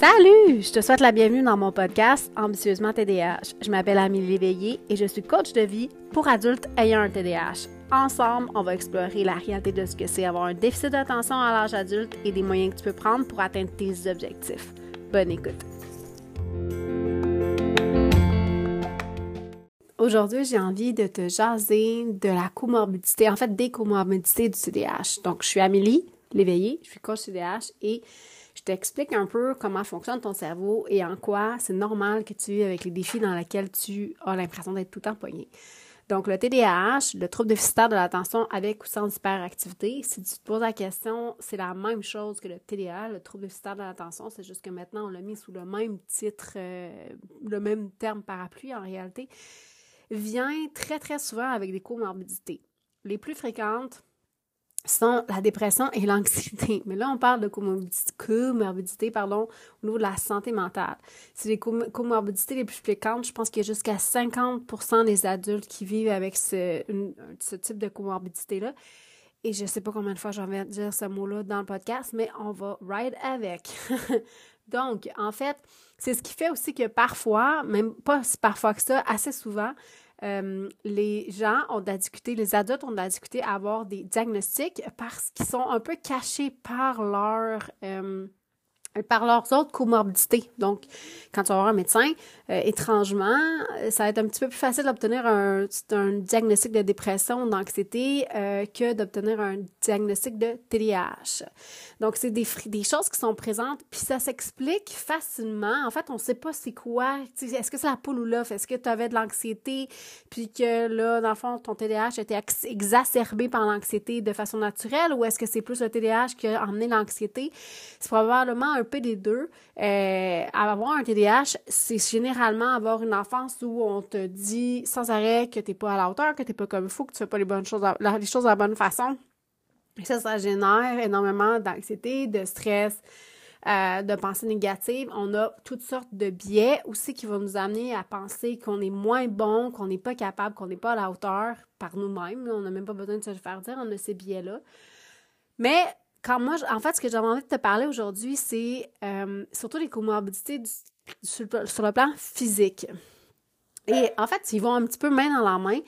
Salut! Je te souhaite la bienvenue dans mon podcast Ambitieusement TDAH. Je m'appelle Amélie Léveillé et je suis coach de vie pour adultes ayant un TDAH. Ensemble, on va explorer la réalité de ce que c'est avoir un déficit d'attention à l'âge adulte et des moyens que tu peux prendre pour atteindre tes objectifs. Bonne écoute! Aujourd'hui, j'ai envie de te jaser de la comorbidité, en fait des comorbidités du TDAH. Donc, je suis Amélie Léveillé, je suis coach TDAH et t'explique un peu comment fonctionne ton cerveau et en quoi c'est normal que tu vis avec les défis dans lesquels tu as l'impression d'être tout empoigné. Donc, le TDAH, le trouble déficitaire de l'attention avec ou sans hyperactivité, si tu te poses la question, c'est la même chose que le TDA, le trouble déficitaire de l'attention, c'est juste que maintenant, on l'a mis sous le même titre, euh, le même terme parapluie en réalité, vient très, très souvent avec des comorbidités. Les plus fréquentes, sont la dépression et l'anxiété. Mais là, on parle de comorbidité, pardon, au niveau de la santé mentale. C'est les comorbidités les plus fréquentes. Je pense qu'il y a jusqu'à 50% des adultes qui vivent avec ce, type de comorbidité-là. Et je ne sais pas combien de fois j'en vais dire ce mot-là dans le podcast, mais on va ride avec. Donc, en fait, c'est ce qui fait aussi que parfois, même pas parfois que ça, assez souvent, euh, les gens ont discuter, les adultes ont de discuter à avoir des diagnostics parce qu'ils sont un peu cachés par leur euh, par leurs autres comorbidités. Donc, quand tu vas voir un médecin, euh, étrangement, ça va être un petit peu plus facile d'obtenir un, un, diagnostic de dépression, d'anxiété, euh, que d'obtenir un diagnostic de TDAH. Donc, c'est des, des choses qui sont présentes, puis ça s'explique facilement. En fait, on ne sait pas c'est quoi. Est-ce que c'est la poule ou l'œuf? Est-ce que tu avais de l'anxiété, puis que là, dans le fond, ton TDAH était exacerbé par l'anxiété de façon naturelle, ou est-ce que c'est plus le TDAH qui a emmené l'anxiété? C'est probablement un peu des deux. Euh, avoir un TDAH, c'est généralement avoir une enfance où on te dit sans arrêt que t'es pas à la hauteur, que t'es pas comme faut, que tu fais pas les bonnes choses, les choses de la bonne façon. Et ça, ça génère énormément d'anxiété, de stress, euh, de pensées négatives. On a toutes sortes de biais aussi qui vont nous amener à penser qu'on est moins bon, qu'on n'est pas capable, qu'on n'est pas à la hauteur par nous-mêmes. On n'a même pas besoin de se faire dire, on a ces biais-là. Mais quand moi, en fait, ce que j'avais envie de te parler aujourd'hui, c'est euh, surtout les comorbidités sur, le plan physique. Et en fait, ils vont un petit peu main dans la main.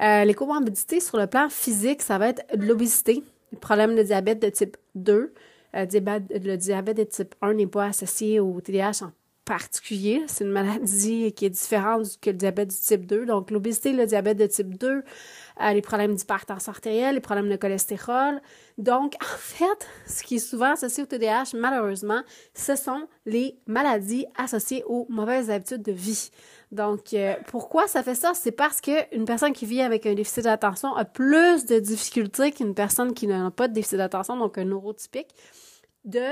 Euh, les comorbidités sur le plan physique, ça va être l'obésité, le problème de diabète de type 2. Euh, le diabète de type 1 n'est pas associé au TDAH en particulier. C'est une maladie qui est différente que le diabète du type 2. Donc, l'obésité, le diabète de type 2, euh, les problèmes d'hypertension artérielle, les problèmes de cholestérol. Donc, en fait, ce qui est souvent associé au TDAH, malheureusement, ce sont les maladies associées aux mauvaises habitudes de vie. Donc, euh, pourquoi ça fait ça? C'est parce qu'une personne qui vit avec un déficit d'attention a plus de difficultés qu'une personne qui n'a pas de déficit d'attention, donc un neurotypique, de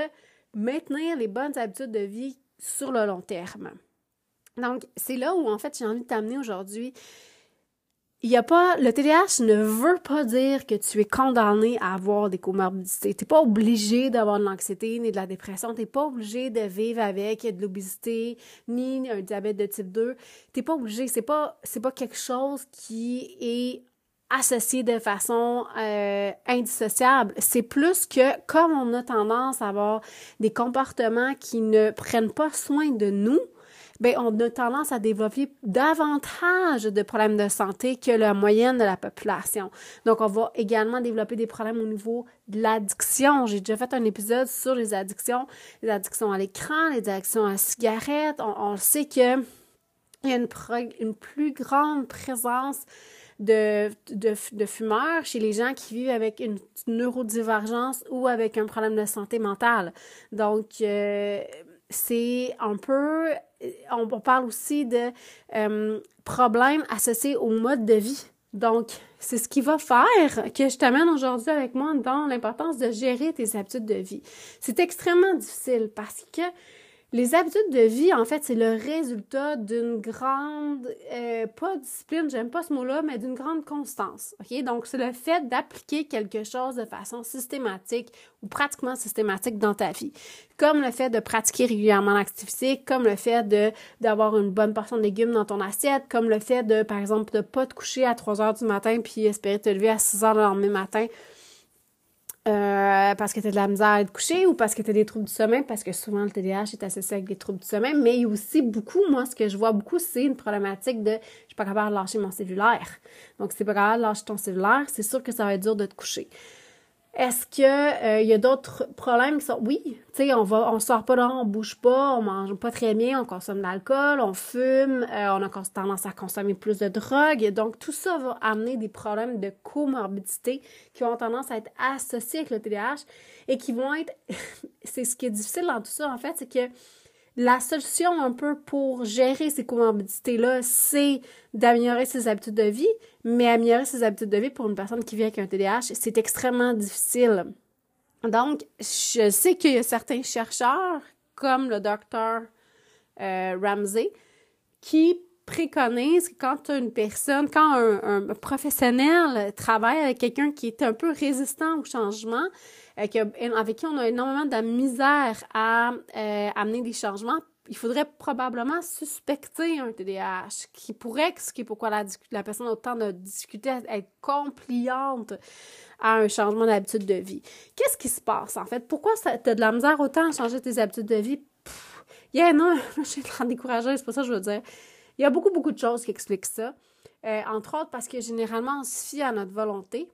maintenir les bonnes habitudes de vie sur le long terme. Donc, c'est là où, en fait, j'ai envie de t'amener aujourd'hui. Il y a pas, le TDAH ne veut pas dire que tu es condamné à avoir des comorbidités. Tu n'es pas obligé d'avoir de l'anxiété ni de la dépression. Tu n'es pas obligé de vivre avec de l'obésité ni un diabète de type 2. Tu n'es pas obligé. C'est pas, c'est pas quelque chose qui est associé de façon euh, indissociable. C'est plus que comme on a tendance à avoir des comportements qui ne prennent pas soin de nous, ben on a tendance à développer davantage de problèmes de santé que la moyenne de la population. Donc, on va également développer des problèmes au niveau de l'addiction. J'ai déjà fait un épisode sur les addictions, les addictions à l'écran, les addictions à la cigarette. On, sait que il y a une plus grande présence de, de, fumeurs chez les gens qui vivent avec une neurodivergence ou avec un problème de santé mentale. Donc, euh, c'est un peu, on, parle aussi de euh, problèmes associés au mode de vie. Donc, c'est ce qui va faire que je t'amène aujourd'hui avec moi dans l'importance de gérer tes habitudes de vie. C'est extrêmement difficile parce que les habitudes de vie, en fait, c'est le résultat d'une grande, euh, pas discipline, j'aime pas ce mot-là, mais d'une grande constance. OK? Donc, c'est le fait d'appliquer quelque chose de façon systématique ou pratiquement systématique dans ta vie. Comme le fait de pratiquer régulièrement l'activité, comme le fait de, d'avoir une bonne portion de légumes dans ton assiette, comme le fait de, par exemple, de pas te coucher à 3 heures du matin puis espérer te lever à 6 heures le lendemain matin. Euh, parce que tu de la misère à être couché ou parce que tu as des troubles du sommeil, parce que souvent le TDAH est associé avec des troubles du sommeil, mais il y a aussi beaucoup, moi, ce que je vois beaucoup, c'est une problématique de je suis pas capable de lâcher mon cellulaire. Donc, si tu pas capable de lâcher ton cellulaire, c'est sûr que ça va être dur de te coucher. Est-ce que euh, il y a d'autres problèmes qui sont oui, tu sais on va on sort pas là, on bouge pas, on mange pas très bien, on consomme de l'alcool, on fume, euh, on a tendance à consommer plus de drogue, donc tout ça va amener des problèmes de comorbidité qui ont tendance à être associés avec le TDAH et qui vont être c'est ce qui est difficile dans tout ça en fait, c'est que la solution un peu pour gérer ces comorbidités-là, c'est d'améliorer ses habitudes de vie, mais améliorer ses habitudes de vie pour une personne qui vit avec un TDAH, c'est extrêmement difficile. Donc, je sais qu'il y a certains chercheurs, comme le docteur euh, Ramsey, qui préconisent que quand une personne, quand un, professionnel travaille avec quelqu'un qui est un peu résistant au changement, euh, avec qui on a énormément de misère à euh, amener des changements, il faudrait probablement suspecter un TDAH, qui pourrait expliquer pourquoi la, personne a autant de difficultés à être compliante à un changement d'habitude de vie. Qu'est-ce qui se passe, en fait? Pourquoi tu as de la misère autant à changer tes habitudes de vie? Il y a non, je suis en décourager, c'est pas ça que je veux dire. Il y a beaucoup, beaucoup de choses qui expliquent ça. Euh, entre autres parce que généralement, on se fie à notre volonté,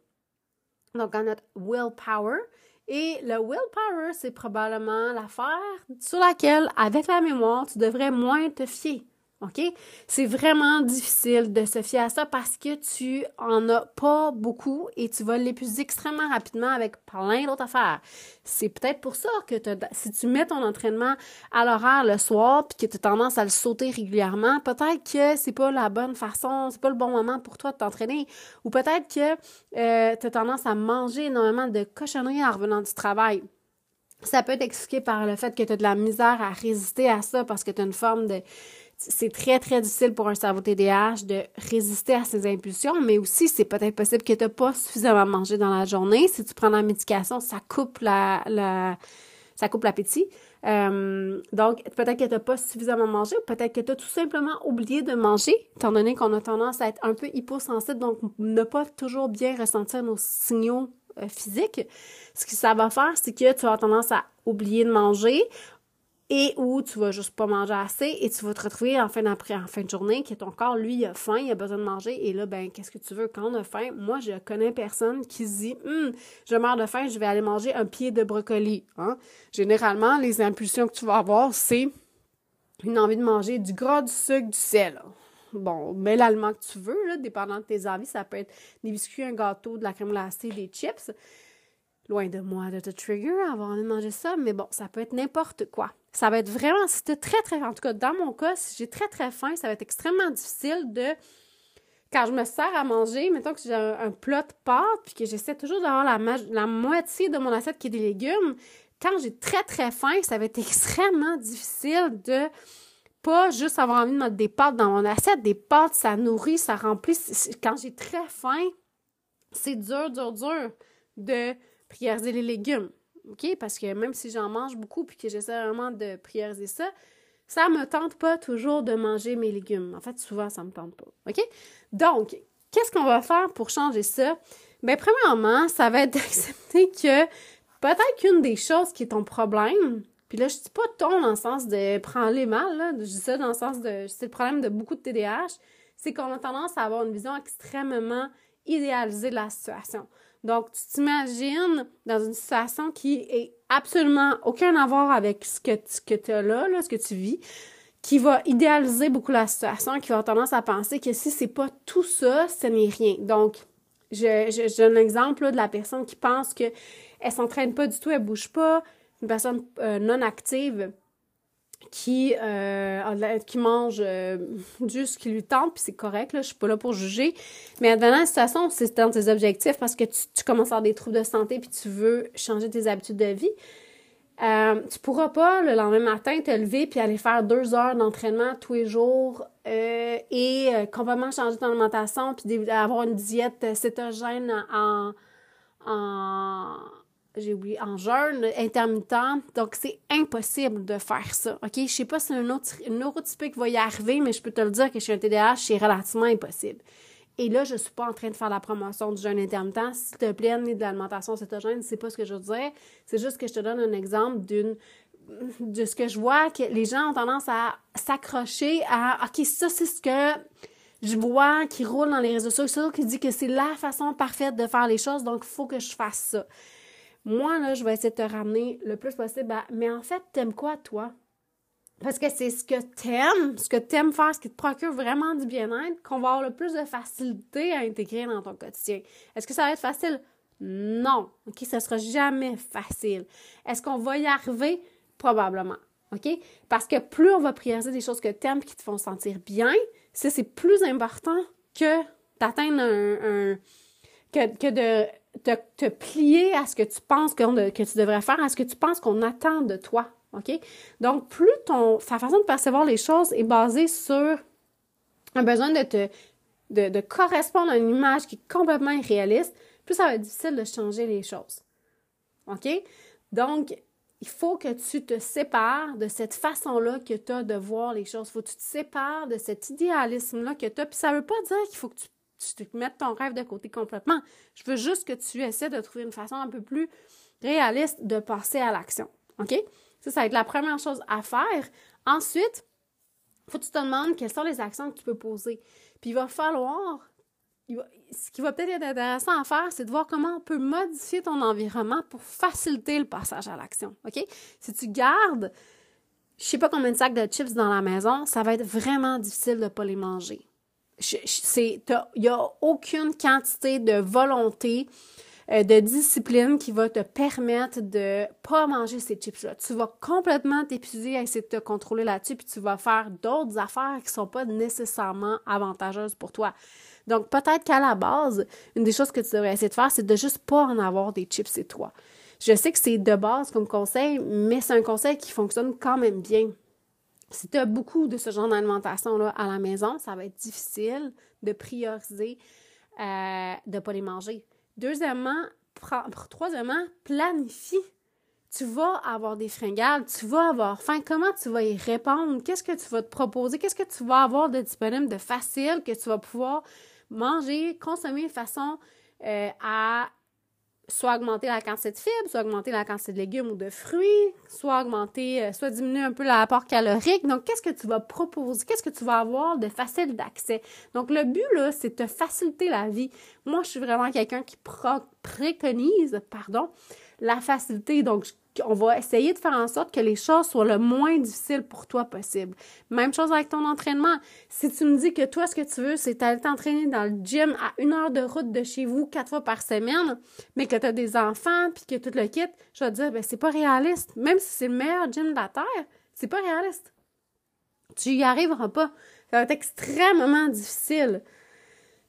donc à notre willpower. Et le willpower, c'est probablement l'affaire sur laquelle, avec la mémoire, tu devrais moins te fier. OK? C'est vraiment difficile de se fier à ça parce que tu en as pas beaucoup et tu vas l'épuiser extrêmement rapidement avec plein d'autres affaires. C'est peut-être pour ça que si tu mets ton entraînement à l'horaire le soir puis que tu as tendance à le sauter régulièrement, peut-être que c'est pas la bonne façon, c'est pas le bon moment pour toi de t'entraîner ou peut-être que euh, tu as tendance à manger énormément de cochonneries en revenant du travail. Ça peut être expliqué par le fait que tu as de la misère à résister à ça parce que tu as une forme de c'est très, très difficile pour un cerveau TDAH de résister à ses impulsions, mais aussi, c'est peut-être possible que tu n'as pas suffisamment mangé dans la journée. Si tu prends la médication, ça coupe la, ça coupe l'appétit. Euh, donc, peut-être que tu n'as pas suffisamment mangé ou peut-être que tu as tout simplement oublié de manger, étant donné qu'on a tendance à être un peu hyposensible, donc ne pas toujours bien ressentir nos signaux euh, physiques. Ce que ça va faire, c'est que tu avoir tendance à oublier de manger et où tu vas juste pas manger assez et tu vas te retrouver en fin, d'après, en fin de journée que ton corps, lui, a faim, il a besoin de manger et là, ben, qu'est-ce que tu veux? Quand on a faim, moi, je connais personne qui se dit, hum, je meurs de faim, je vais aller manger un pied de brocoli. Hein? Généralement, les impulsions que tu vas avoir, c'est une envie de manger du gras, du sucre, du sel. Bon, mets l'aliment que tu veux, dépendant de tes envies. Ça peut être des biscuits, un gâteau, de la crème glacée, des chips. Loin de moi de te trigger envie de manger ça, mais bon, ça peut être n'importe quoi. Ça va être vraiment, si tu très, très, en tout cas, dans mon cas, si j'ai très, très faim, ça va être extrêmement difficile de, quand je me sers à manger, mettons que j'ai un, plat de pâtes, puis que j'essaie toujours d'avoir la, la moitié de mon assiette qui est des légumes, quand j'ai très, très faim, ça va être extrêmement difficile de pas juste avoir envie de mettre des pâtes dans mon assiette. Des pâtes, ça nourrit, ça remplit. Quand j'ai très faim, c'est dur, dur, dur de prioriser les légumes. OK? Parce que même si j'en mange beaucoup puis que j'essaie vraiment de prioriser ça, ça me tente pas toujours de manger mes légumes. En fait, souvent, ça me tente pas. OK? Donc, qu'est-ce qu'on va faire pour changer ça? Bien, premièrement, ça va être d'accepter que peut-être qu'une des choses qui est ton problème, puis là, je dis pas ton dans le sens de prendre les mal, là, je dis ça dans le sens de, c'est le problème de beaucoup de TDAH, c'est qu'on a tendance à avoir une vision extrêmement idéalisée de la situation. Donc, tu t'imagines dans une situation qui est absolument aucun à voir avec ce que tu as là, ce que tu vis, qui va idéaliser beaucoup la situation, qui va avoir tendance à penser que si c'est pas tout ça, ce n'est rien. Donc, je, un exemple de la personne qui pense qu'elle ne s'entraîne pas du tout, elle bouge pas, une personne euh, non active qui, euh, qui mange euh, juste ce qui lui tente, puis c'est correct, là, je suis pas là pour juger. Mais advenant la situation, c'est dans tes objectifs parce que tu, commences à avoir des troubles de santé puis tu veux changer tes habitudes de vie. Euh, tu pourras pas le lendemain matin te lever puis aller faire deux heures d'entraînement tous les jours euh, et complètement changer ton alimentation puis avoir une diète cétogène en j'ai oublié, en jeûne intermittent. Donc, c'est impossible de faire ça. OK? Je sais pas si un autre neurotypique va y arriver, mais je peux te le dire que chez un TDAH, c'est relativement impossible. Et là, je suis pas en train de faire la promotion du jeûne intermittent. S'il te plaît, ni de l'alimentation cétogène, c'est pas ce que je veux dire. C'est juste que je te donne un exemple d'une de ce que je vois que les gens ont tendance à s'accrocher à OK, ça c'est ce que je vois qui roule dans les réseaux sociaux qui dit que c'est la façon parfaite de faire les choses, donc il faut que je fasse ça. Moi, là, je vais essayer de te ramener le plus possible mais en fait, t'aimes quoi, toi? Parce que c'est ce que t'aimes, ce que t'aimes faire, ce qui te procure vraiment du bien-être, qu'on va avoir le plus de facilité à intégrer dans ton quotidien. Est-ce que ça va être facile? Non. OK? Ça sera jamais facile. Est-ce qu'on va y arriver? Probablement. OK? Parce que plus on va prioriser des choses que t'aimes qui te font sentir bien, ça, c'est plus important que d'atteindre un, que de te, plier à ce que tu penses que, tu devrais faire, à ce que tu penses qu'on attend de toi. OK? Donc, plus ton, ta façon de percevoir les choses est basée sur un besoin de te de correspondre à une image qui est complètement irréaliste, plus ça va être difficile de changer les choses. OK? Donc, il faut que tu te sépares de cette façon-là que tu as de voir les choses. Il faut que tu te sépares de cet idéalisme-là que tu as. Puis ça ne veut pas dire qu'il faut que tu, tu te mettes ton rêve de côté complètement. Je veux juste que tu essaies de trouver une façon un peu plus réaliste de passer à l'action. OK? Ça, ça va être la première chose à faire. Ensuite, il faut que tu te demandes quelles sont les actions que tu peux poser. Puis il va falloir, ce qui va peut-être être intéressant à faire, c'est de voir comment on peut modifier ton environnement pour faciliter le passage à l'action. OK? Si tu gardes, je sais pas combien de sacs de chips dans la maison, ça va être vraiment difficile de ne pas les manger. Il n'y a aucune quantité de volonté euh, de discipline qui va te permettre de pas manger ces chips-là. Tu vas complètement t'épuiser à essayer de te contrôler là-dessus, puis tu vas faire d'autres affaires qui sont pas nécessairement avantageuses pour toi. Donc, peut-être qu'à la base, une des choses que tu devrais essayer de faire, c'est de juste pas en avoir des chips et toi. Je sais que c'est de base comme conseil, mais c'est un conseil qui fonctionne quand même bien. Si tu as beaucoup de ce genre d'alimentation-là à la maison, ça va être difficile de prioriser euh, de ne pas les manger. Deuxièmement, troisièmement, planifie. Tu vas avoir des fringales, tu vas avoir faim. Comment tu vas y répondre? Qu'est-ce que tu vas te proposer? Qu'est-ce que tu vas avoir de disponible, de facile, que tu vas pouvoir manger, consommer de façon euh, à soit augmenter la quantité de fibres, soit augmenter la quantité de légumes ou de fruits, soit augmenter, euh, soit diminuer un peu l'apport calorique. Donc, qu'est-ce que tu vas proposer? Qu'est-ce que tu vas avoir de facile d'accès? Donc, le but, là, c'est de faciliter la vie. Moi, je suis vraiment quelqu'un qui préconise, pardon, la facilité. Donc, on va essayer de faire en sorte que les choses soient le moins difficiles pour toi possible. Même chose avec ton entraînement. Si tu me dis que toi, ce que tu veux, c'est aller t'entraîner dans le gym à une heure de route de chez vous, quatre fois par semaine, mais que tu as des enfants, puis que tout le kit, je vais te dire, ben, c'est pas réaliste. Même si c'est le meilleur gym de la Terre, c'est pas réaliste. Tu y arriveras pas. Ça va être extrêmement difficile.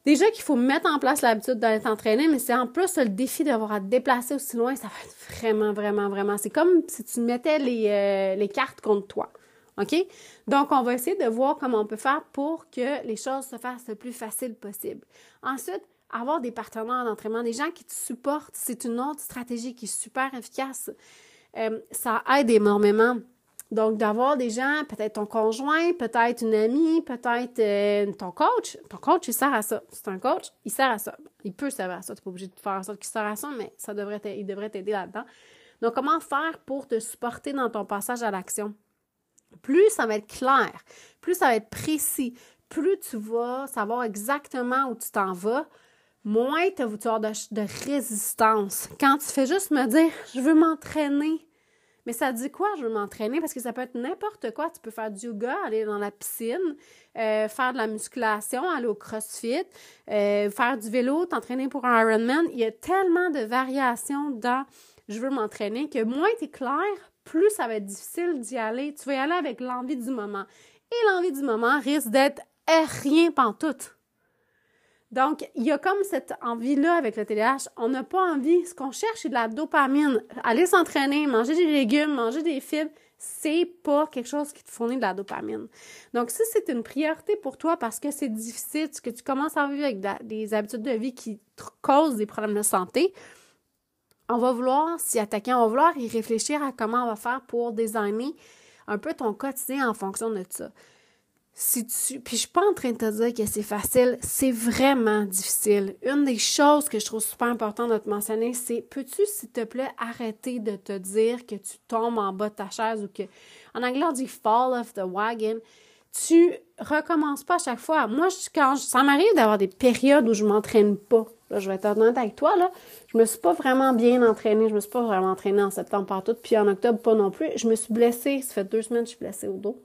Déjà qu'il faut mettre en place l'habitude d'aller t'entraîner, mais c'est en plus le défi d'avoir à te déplacer aussi loin, ça va être vraiment, vraiment, vraiment. C'est comme si tu mettais les, euh, les cartes contre toi. OK? Donc, on va essayer de voir comment on peut faire pour que les choses se fassent le plus facile possible. Ensuite, avoir des partenaires d'entraînement, des gens qui te supportent, c'est une autre stratégie qui est super efficace. Euh, ça aide énormément. Donc, d'avoir des gens, peut-être ton conjoint, peut-être une amie, peut-être euh, ton coach. Ton coach, il sert à ça. C'est un coach, il sert à ça. Il peut servir à ça. Tu n'es pas obligé de faire en sorte qu'il sert à ça, mais ça devrait il devrait t'aider là-dedans. Donc, comment faire pour te supporter dans ton passage à l'action? Plus ça va être clair, plus ça va être précis, plus tu vas savoir exactement où tu t'en vas, moins tu vas avoir de, de résistance. Quand tu fais juste me dire, je veux m'entraîner, mais ça dit quoi, je veux m'entraîner? Parce que ça peut être n'importe quoi. Tu peux faire du yoga, aller dans la piscine, euh, faire de la musculation, aller au crossfit, euh, faire du vélo, t'entraîner pour un Ironman. Il y a tellement de variations dans je veux m'entraîner que moins tu es clair, plus ça va être difficile d'y aller. Tu vas y aller avec l'envie du moment. Et l'envie du moment risque d'être rien pantoute. Donc, il y a comme cette envie-là avec le TDAH. On n'a pas envie. Ce qu'on cherche, c'est de la dopamine. Aller s'entraîner, manger des légumes, manger des fibres, c'est pas quelque chose qui te fournit de la dopamine. Donc, si c'est une priorité pour toi parce que c'est difficile, que tu commences à vivre avec des habitudes de vie qui te causent des problèmes de santé, on va vouloir s'y attaquer, on va vouloir y réfléchir à comment on va faire pour designer un peu ton quotidien en fonction de ça si tu. Puis je suis pas en train de te dire que c'est facile, c'est vraiment difficile. Une des choses que je trouve super importante de te mentionner, c'est peux-tu, s'il te plaît, arrêter de te dire que tu tombes en bas de ta chaise ou que. En anglais, on dit fall off the wagon. Tu recommences pas à chaque fois. Moi, quand ça m'arrive d'avoir des périodes où je m'entraîne pas. Là, je vais être honnête avec toi, là. Je me suis pas vraiment bien entraînée. Je me suis pas vraiment entraînée en septembre partout, puis en octobre pas non plus. Je me suis blessée. Ça fait deux semaines que je suis blessée au dos.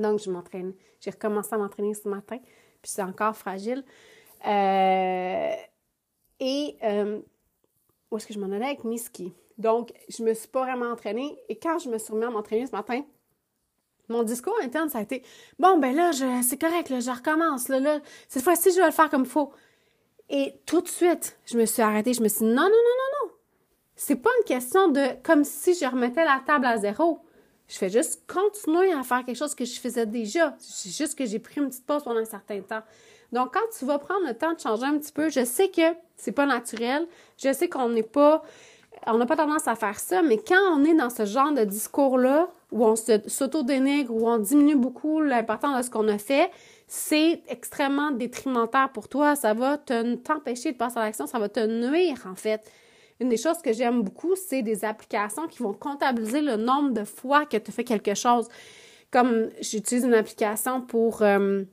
Donc, je m'entraîne. J'ai recommencé à m'entraîner ce matin, puis c'est encore fragile. Euh, et euh, où est-ce que je m'en allais avec mes? Donc, je me suis pas vraiment entraînée. Et quand je me suis remis à m'entraîner ce matin, mon discours interne, ça a été Bon, ben là, c'est correct, je recommence. Là, là, cette fois-ci, je vais le faire comme il faut. Et tout de suite, je me suis arrêtée. Je me suis dit Non, non, non, non, non. C'est pas une question de comme si je remettais la table à zéro. Je fais juste continuer à faire quelque chose que je faisais déjà. C'est juste que j'ai pris une petite pause pendant un certain temps. Donc, quand tu vas prendre le temps de changer un petit peu, je sais que c'est pas naturel. Je sais qu'on n'est pas, on n'a pas tendance à faire ça, mais quand on est dans ce genre de discours-là, où on s'auto-dénigre, où on diminue beaucoup l'importance de ce qu'on a fait, c'est extrêmement détrimentaire pour toi. Ça va t'empêcher de passer à l'action, ça va te nuire, en fait. Une des choses que j'aime beaucoup, c'est des applications qui vont comptabiliser le nombre de fois que tu fais quelque chose. Comme j'utilise une application pour euh,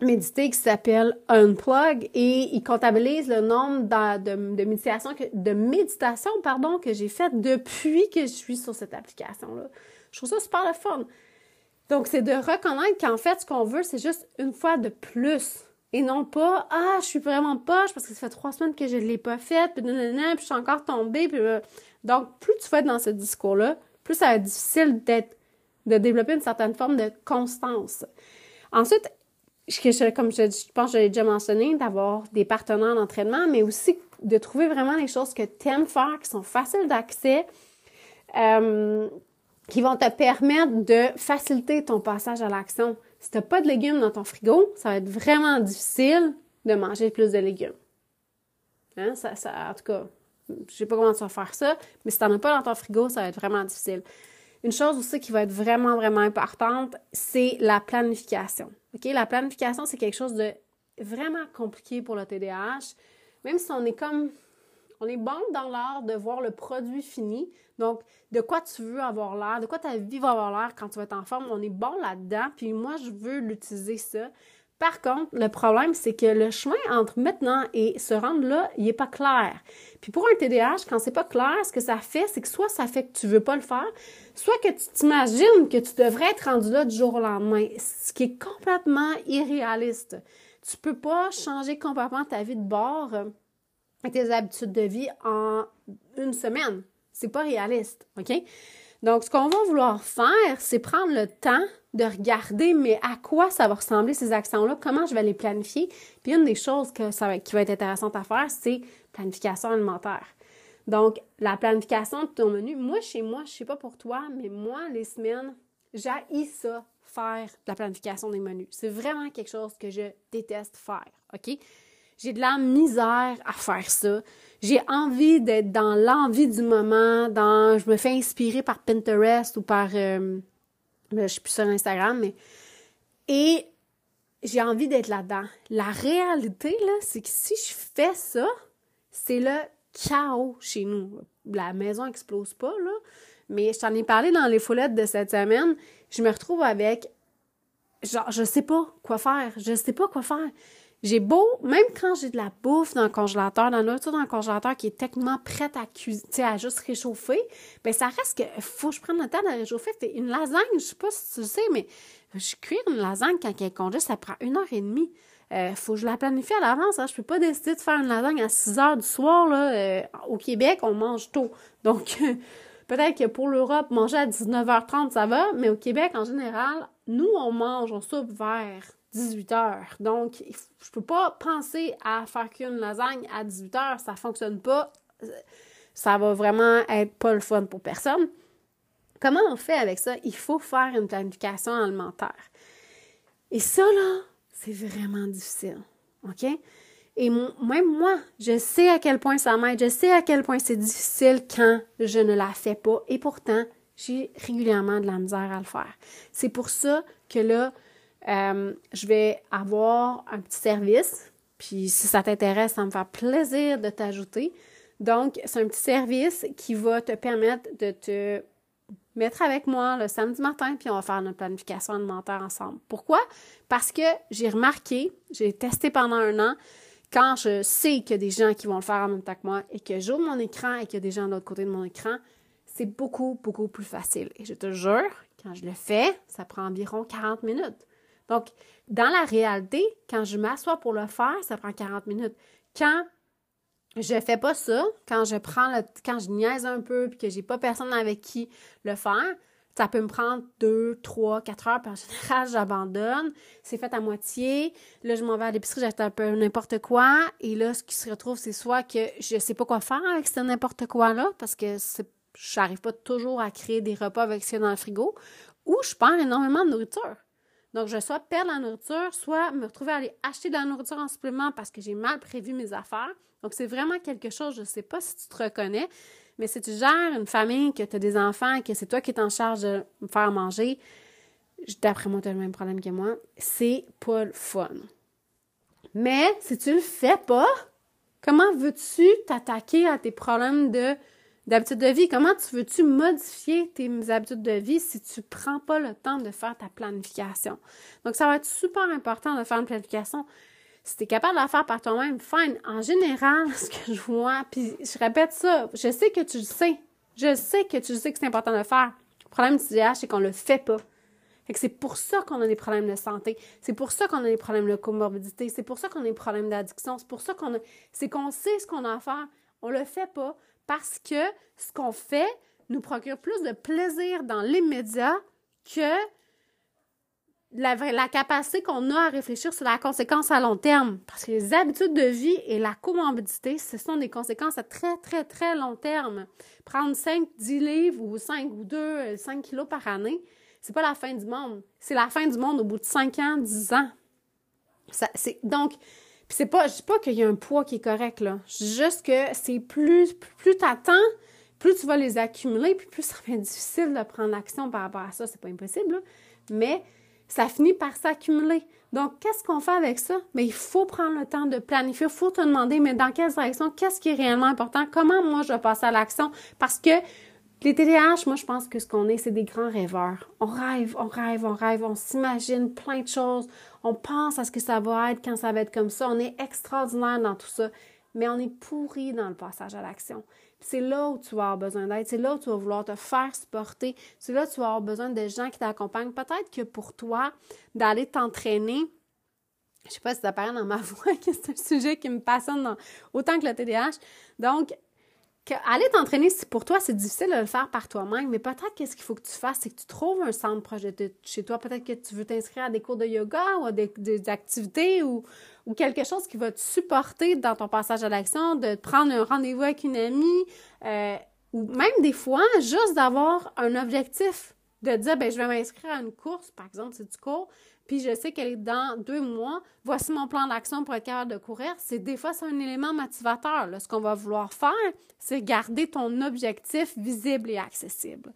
méditer qui s'appelle Unplug et il comptabilise le nombre de, de, méditations que, de méditation pardon, que j'ai fait depuis que je suis sur cette application-là. Je trouve ça super le fun. Donc, c'est de reconnaître qu'en fait, ce qu'on veut, c'est juste une fois de plus et non pas ah je suis vraiment poche parce que ça fait trois semaines que je ne l'ai pas faite puis, puis je suis encore tombée puis euh. donc plus tu vas être dans ce discours là plus ça va être difficile de développer une certaine forme de constance ensuite comme je, pense que je l'ai déjà mentionné d'avoir des partenaires d'entraînement mais aussi de trouver vraiment les choses que tu aimes faire qui sont faciles d'accès euh, qui vont te permettre de faciliter ton passage à l'action si tu n'as pas de légumes dans ton frigo, ça va être vraiment difficile de manger plus de légumes. Hein? En tout cas, je sais pas comment tu vas faire ça, mais si tu n'en as pas dans ton frigo, ça va être vraiment difficile. Une chose aussi qui va être vraiment, vraiment importante, c'est la planification. La planification, c'est quelque chose de vraiment compliqué pour le TDAH. Même si on est comme on est bon dans l'art de voir le produit fini. Donc, de quoi tu veux avoir l'air, de quoi ta vie va avoir l'air quand tu vas être en forme. On est bon là-dedans. Puis moi, je veux l'utiliser ça. Par contre, le problème, c'est que le chemin entre maintenant et se rendre là, il n'est pas clair. Puis pour un TDAH, quand c'est pas clair, ce que ça fait, c'est que soit ça fait que tu veux pas le faire, soit que tu t'imagines que tu devrais être rendu là du jour au lendemain, ce qui est complètement irréaliste. Tu peux pas changer complètement ta vie de bord tes habitudes de vie en une semaine. C'est pas réaliste, OK? Donc, ce qu'on va vouloir faire, c'est prendre le temps de regarder, mais à quoi ça va ressembler ces actions-là, comment je vais les planifier? Puis une des choses que ça qui va être intéressante à faire, c'est planification alimentaire. Donc, la planification de ton menu, moi, chez moi, je sais pas pour toi, mais moi, les semaines, j'ai ça, faire la planification des menus. C'est vraiment quelque chose que je déteste faire, OK? J'ai de la misère à faire ça. J'ai envie d'être dans l'envie du moment, dans je me fais inspirer par Pinterest ou par euh, ben, je suis plus sur Instagram mais et j'ai envie d'être là-dedans. La réalité là, c'est que si je fais ça, c'est le chaos chez nous. La maison explose pas là, mais je t'en ai parlé dans les foulettes de cette semaine, je me retrouve avec genre je sais pas quoi faire, je sais pas quoi faire. J'ai beau, même quand j'ai de la bouffe dans le congélateur, dans l'autre dans le congélateur qui est techniquement prête à à juste réchauffer, ben ça reste que faut que je prenne le temps de réchauffer. Une lasagne, je sais pas si tu le sais, mais je cuire une lasagne quand elle est ça prend une heure et demie. Euh, faut que je la planifie à l'avance. Hein. Je peux pas décider de faire une lasagne à 6 heures du soir. Là. Euh, au Québec, on mange tôt. Donc, peut-être que pour l'Europe, manger à 19h30, ça va, mais au Québec, en général, nous, on mange, on soupe vers 18 heures. Donc, je peux pas penser à faire qu'une lasagne à 18 heures. Ça fonctionne pas. Ça va vraiment être pas le fun pour personne. Comment on fait avec ça? Il faut faire une planification alimentaire. Et ça, là, c'est vraiment difficile. OK? Et même moi, je sais à quel point ça m'aide, je sais à quel point c'est difficile quand je ne la fais pas. Et pourtant, j'ai régulièrement de la misère à le faire. C'est pour ça que là, euh, je vais avoir un petit service. Puis si ça t'intéresse, ça me fait plaisir de t'ajouter. Donc, c'est un petit service qui va te permettre de te mettre avec moi le samedi matin, puis on va faire notre planification alimentaire ensemble. Pourquoi? Parce que j'ai remarqué, j'ai testé pendant un an, quand je sais qu'il y a des gens qui vont le faire en même temps que moi et que j'ouvre mon écran et qu'il y a des gens de l'autre côté de mon écran, c'est beaucoup, beaucoup plus facile. Et je te jure, quand je le fais, ça prend environ 40 minutes. Donc, dans la réalité, quand je m'assois pour le faire, ça prend 40 minutes. Quand je fais pas ça, quand je prends le, quand je niaise un peu puis que j'ai pas personne avec qui le faire, ça peut me prendre deux, trois, quatre heures, puis en général, j'abandonne. C'est fait à moitié. Là, je m'en vais à l'épicerie, j'achète un peu n'importe quoi. Et là, ce qui se retrouve, c'est soit que je sais pas quoi faire avec ce n'importe quoi-là, parce que je n'arrive pas toujours à créer des repas avec ce dans le frigo, ou je perds énormément de nourriture. Donc, je soit perdre la nourriture, soit me retrouver à aller acheter de la nourriture en supplément parce que j'ai mal prévu mes affaires. Donc, c'est vraiment quelque chose, je ne sais pas si tu te reconnais, mais si tu gères une famille, que tu as des enfants, que c'est toi qui es en charge de me faire manger, d'après moi, tu as le même problème que moi, c'est pas le fun. Mais si tu le fais pas, comment veux-tu t'attaquer à tes problèmes de d'habitude de vie. Comment tu veux-tu modifier tes habitudes de vie si tu prends pas le temps de faire ta planification? Donc, ça va être super important de faire une planification. Si tu es capable de la faire par toi-même, fine. En général, ce que je vois, puis je répète ça, je sais que tu le sais. Je sais que tu sais que c'est important de le faire. Le problème du TDAH, c'est qu'on le fait pas. Fait que c'est pour ça qu'on a des problèmes de santé. C'est pour ça qu'on a des problèmes de comorbidité. C'est pour ça qu'on a des problèmes d'addiction. C'est pour ça qu'on a... C'est qu'on sait ce qu'on a à faire. On le fait pas parce que ce qu'on fait nous procure plus de plaisir dans l'immédiat que la, la capacité qu'on a à réfléchir sur la conséquence à long terme. Parce que les habitudes de vie et la comorbidité, ce sont des conséquences à très, très, très long terme. Prendre 5, 10 livres ou 5 ou 2, 5 kilos par année, c'est pas la fin du monde. C'est la fin du monde au bout de 5 ans, 10 ans. Ça, donc, c'est pas, je dis pas qu'il y a un poids qui est correct, là. Juste que c'est plus, plus t'attends, plus tu vas les accumuler, puis plus ça va être difficile de prendre action par rapport à ça. C'est pas impossible, là. Mais ça finit par s'accumuler. Donc, qu'est-ce qu'on fait avec ça? Mais il faut prendre le temps de planifier. Il faut te demander, mais dans quelle direction? Qu'est-ce qui est réellement important? Comment moi je vais passer à l'action? Parce que les TDAH, moi, je pense que ce qu'on est, c'est des grands rêveurs. On rêve, on rêve, on rêve, on s'imagine plein de choses. On pense à ce que ça va être quand ça va être comme ça. On est extraordinaire dans tout ça, mais on est pourri dans le passage à l'action. C'est là où tu vas avoir besoin d'aide. C'est là où tu vas vouloir te faire supporter. C'est là où tu vas avoir besoin de gens qui t'accompagnent. Peut-être que pour toi, d'aller t'entraîner, je sais pas si ça paraît dans ma voix que c'est un sujet qui me passionne autant que le TDAH. Donc, aller t'entraîner, pour toi, c'est difficile de le faire par toi-même, mais peut-être qu'est-ce qu'il faut que tu fasses, c'est que tu trouves un centre proche de chez toi. Peut-être que tu veux t'inscrire à des cours de yoga ou à des, activités ou, ou, quelque chose qui va te supporter dans ton passage à l'action, de prendre un rendez-vous avec une amie, euh, ou même des fois, juste d'avoir un objectif, de dire, ben je vais m'inscrire à une course, par exemple, c'est du cours, je sais qu'elle est dans deux mois, voici mon plan d'action pour être capable de courir, c'est des fois c'est un élément motivateur. Ce qu'on va vouloir faire, c'est garder ton objectif visible et accessible.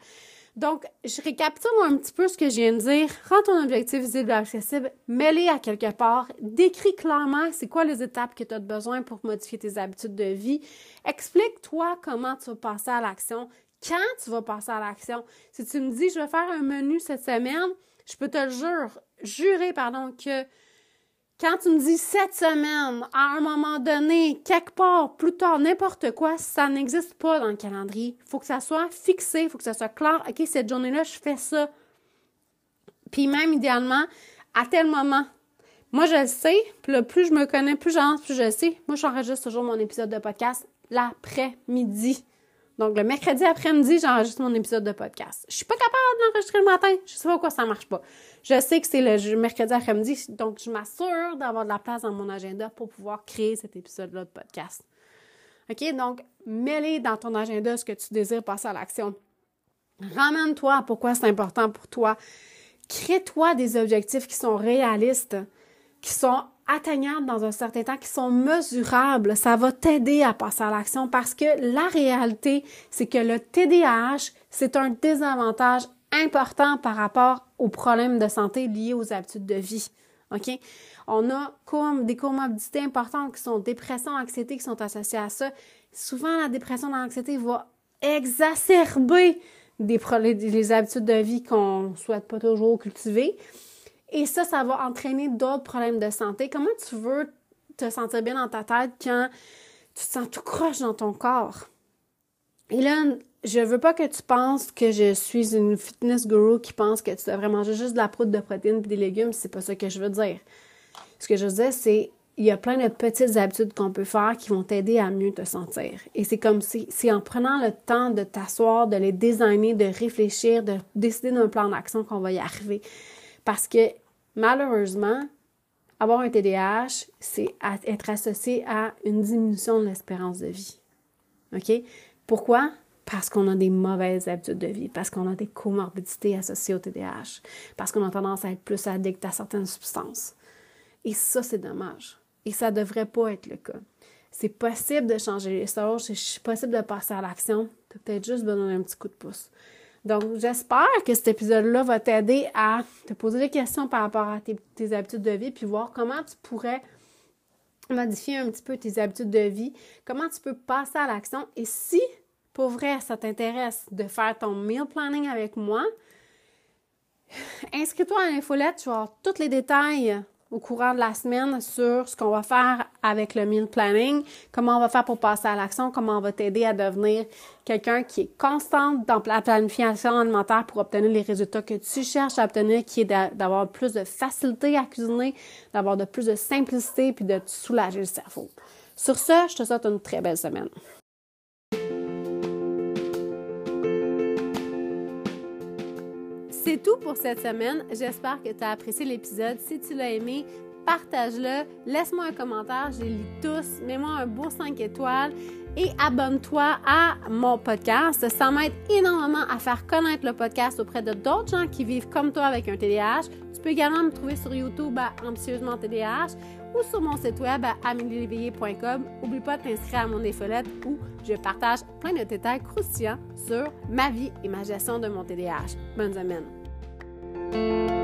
Donc, je récapitule un petit peu ce que je viens de dire. Rends ton objectif visible et accessible, mets-les à quelque part, décris clairement c'est quoi les étapes que tu as besoin pour modifier tes habitudes de vie. Explique-toi comment tu vas passer à l'action, quand tu vas passer à l'action. Si tu me dis, je vais faire un menu cette semaine, je peux te le jurer, pardon, que quand tu me dis cette semaine, à un moment donné, quelque part, plus tard, n'importe quoi, ça n'existe pas dans le calendrier. Il faut que ça soit fixé, il faut que ça soit clair. OK, cette journée-là, je fais ça. Puis même, idéalement, à tel moment. Moi, je le sais, puis plus je me connais, plus j'avance, plus je le sais. Moi, j'enregistre toujours mon épisode de podcast l'après-midi. Donc, le mercredi après-midi, j'enregistre mon épisode de podcast. Je suis pas capable d'enregistrer le matin. Je sais pas pourquoi ça marche pas. Je sais que c'est le mercredi après-midi, donc je m'assure d'avoir de la place dans mon agenda pour pouvoir créer cet épisode-là de podcast. OK? Donc, mets dans ton agenda ce que tu désires passer à l'action. Ramène-toi à pourquoi c'est important pour toi. Crée-toi des objectifs qui sont réalistes, qui sont atteignables dans un certain temps, qui sont mesurables, ça va t'aider à passer à l'action parce que la réalité, c'est que le TDAH, c'est un désavantage important par rapport aux problèmes de santé liés aux habitudes de vie. OK? On a des comorbidités importantes qui sont dépression, anxiété, qui sont associées à ça. Souvent, la dépression l'anxiété va exacerber des, les habitudes de vie qu'on souhaite pas toujours cultiver. Et ça, ça va entraîner d'autres problèmes de santé. Comment tu veux te sentir bien dans ta tête quand tu te sens tout croche dans ton corps? Et là, je veux pas que tu penses que je suis une fitness guru qui pense que tu devrais manger juste de la poudre de protéines et des légumes. C'est pas ça que je veux dire. Ce que je veux dire, c'est il y a plein de petites habitudes qu'on peut faire qui vont t'aider à mieux te sentir. Et c'est comme si, c'est en prenant le temps de t'asseoir, de les designer, de réfléchir, de décider d'un plan d'action qu'on va y arriver. Parce que malheureusement, avoir un TDAH, c'est être associé à une diminution de l'espérance de vie. OK? Pourquoi? Parce qu'on a des mauvaises habitudes de vie, parce qu'on a des comorbidités associées au TDAH, parce qu'on a tendance à être plus addict à certaines substances. Et ça, c'est dommage. Et ça ne devrait pas être le cas. C'est possible de changer les choses, c'est possible de passer à l'action. Tu as peut-être juste besoin d'un petit coup de pouce. Donc, j'espère que cet épisode-là va t'aider à te poser des questions par rapport à tes, habitudes de vie, puis voir comment tu pourrais modifier un petit peu tes habitudes de vie, comment tu peux passer à l'action. Et si, pour vrai, ça t'intéresse de faire ton meal planning avec moi, inscris-toi à l'infolette, tu vas avoir tous les détails au courant de la semaine sur ce qu'on va faire avec le meal planning, comment on va faire pour passer à l'action, comment on va t'aider à devenir quelqu'un qui est constante dans la planification alimentaire pour obtenir les résultats que tu cherches à obtenir, qui est d'avoir plus de facilité à cuisiner, d'avoir de plus de simplicité puis de soulager le cerveau. Sur ce, je te souhaite une très belle semaine. Tout pour cette semaine. J'espère que tu as apprécié l'épisode. Si tu l'as aimé, partage-le. Laisse-moi un commentaire. Je les lis tous. Mets-moi un beau 5 étoiles et abonne-toi à mon podcast. Ça m'aide énormément à faire connaître le podcast auprès de d'autres gens qui vivent comme toi avec un TDAH. Tu peux également me trouver sur YouTube à Ambitieusement TDAH ou sur mon site web à amelieléveillé.com. N'oublie pas de t'inscrire à mon infolette où je partage plein de détails croustillants sur ma vie et ma gestion de mon TDAH. Bonne semaine! Thank you.